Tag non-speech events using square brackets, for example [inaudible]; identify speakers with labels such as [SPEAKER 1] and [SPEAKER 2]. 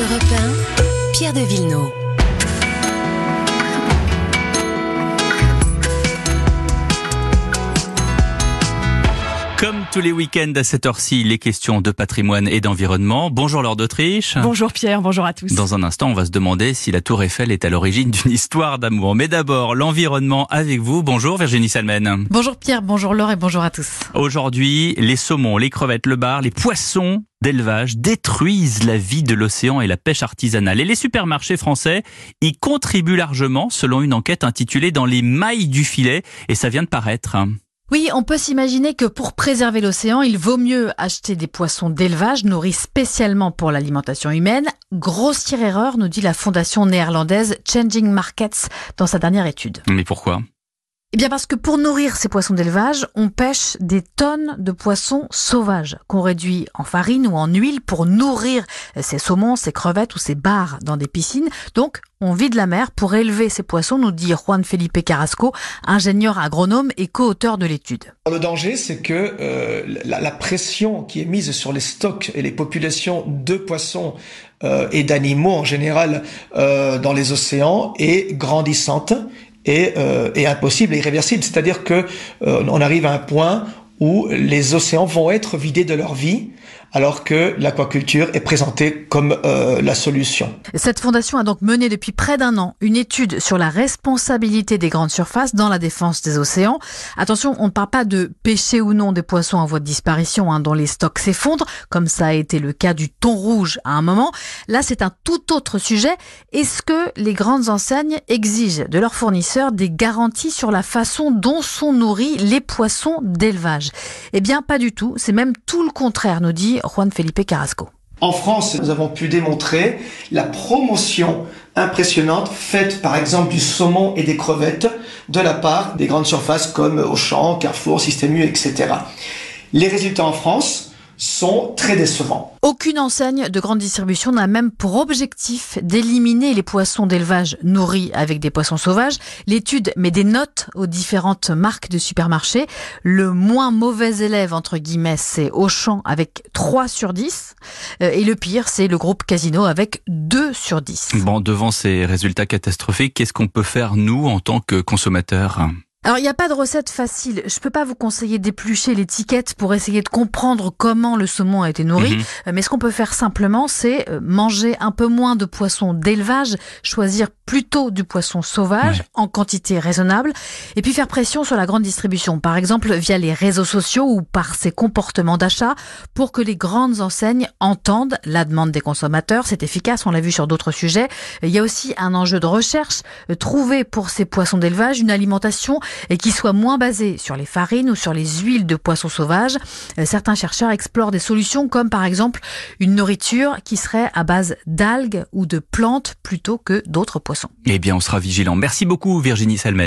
[SPEAKER 1] Europe 1, Pierre de Villeneuve.
[SPEAKER 2] Comme tous les week-ends à cette heure-ci, les questions de patrimoine et d'environnement. Bonjour Lord d'Autriche.
[SPEAKER 3] Bonjour Pierre, bonjour à tous.
[SPEAKER 2] Dans un instant, on va se demander si la tour Eiffel est à l'origine [laughs] d'une histoire d'amour. Mais d'abord, l'environnement avec vous. Bonjour Virginie Salmen.
[SPEAKER 3] Bonjour Pierre, bonjour Laure et bonjour à tous.
[SPEAKER 2] Aujourd'hui, les saumons, les crevettes, le bar, les poissons d'élevage détruisent la vie de l'océan et la pêche artisanale. Et les supermarchés français y contribuent largement, selon une enquête intitulée Dans les mailles du filet. Et ça vient de paraître.
[SPEAKER 3] Oui, on peut s'imaginer que pour préserver l'océan, il vaut mieux acheter des poissons d'élevage nourris spécialement pour l'alimentation humaine. Grossière erreur, nous dit la fondation néerlandaise Changing Markets dans sa dernière étude.
[SPEAKER 2] Mais pourquoi?
[SPEAKER 3] Eh bien parce que pour nourrir ces poissons d'élevage, on pêche des tonnes de poissons sauvages qu'on réduit en farine ou en huile pour nourrir ces saumons, ces crevettes ou ces bars dans des piscines. Donc on vide la mer pour élever ces poissons, nous dit Juan Felipe Carrasco, ingénieur agronome et co-auteur de l'étude.
[SPEAKER 4] Le danger, c'est que euh, la, la, pression qui est mise sur les stocks et les populations de poissons euh, et d'animaux en général euh, dans les océans est grandissante est, euh, impossible et irréversible. C'est-à-dire que euh, on arrive à un point où les océans vont être vidés de leur vie alors que l'aquaculture est présentée comme euh, la solution.
[SPEAKER 3] Cette fondation a donc mené depuis près d'un an une étude sur la responsabilité des grandes surfaces dans la défense des océans. Attention, on ne parle pas de pêcher ou non des poissons en voie de disparition hein, dont les stocks s'effondrent, comme ça a été le cas du thon rouge à un moment. Là, c'est un tout autre sujet. Est-ce que les grandes enseignes exigent de leurs fournisseurs des garanties sur la façon dont sont nourris les poissons d'élevage? Eh bien, pas du tout. C'est même tout le contraire, Juan Felipe Carrasco.
[SPEAKER 4] En France, nous avons pu démontrer la promotion impressionnante faite par exemple du saumon et des crevettes de la part des grandes surfaces comme Auchan, Carrefour, Système U, etc. Les résultats en France sont très décevants.
[SPEAKER 3] Aucune enseigne de grande distribution n'a même pour objectif d'éliminer les poissons d'élevage nourris avec des poissons sauvages. L'étude met des notes aux différentes marques de supermarchés. Le moins mauvais élève, entre guillemets, c'est Auchan avec 3 sur 10. Euh, et le pire, c'est le groupe Casino avec 2 sur 10.
[SPEAKER 2] Bon, devant ces résultats catastrophiques, qu'est-ce qu'on peut faire, nous, en tant que consommateurs?
[SPEAKER 3] Alors, il n'y a pas de recette facile. Je peux pas vous conseiller d'éplucher l'étiquette pour essayer de comprendre comment le saumon a été nourri. Mhm. Mais ce qu'on peut faire simplement, c'est euh, manger un peu moins de poissons d'élevage, choisir plutôt du poisson sauvage en quantité raisonnable, et puis faire pression sur la grande distribution, par exemple via les réseaux sociaux ou par ses comportements d'achat, pour que les grandes enseignes entendent la demande des consommateurs. C'est efficace, on l'a vu sur d'autres sujets. Il y a aussi un enjeu de recherche, euh, trouver pour ces poissons d'élevage une alimentation et qui soit moins basé sur les farines ou sur les huiles de poissons sauvages. Euh, certains chercheurs explorent des solutions comme par exemple une nourriture qui serait à base d'algues ou de plantes plutôt que d'autres poissons.
[SPEAKER 2] Eh bien, on sera vigilant. Merci beaucoup Virginie Salmet.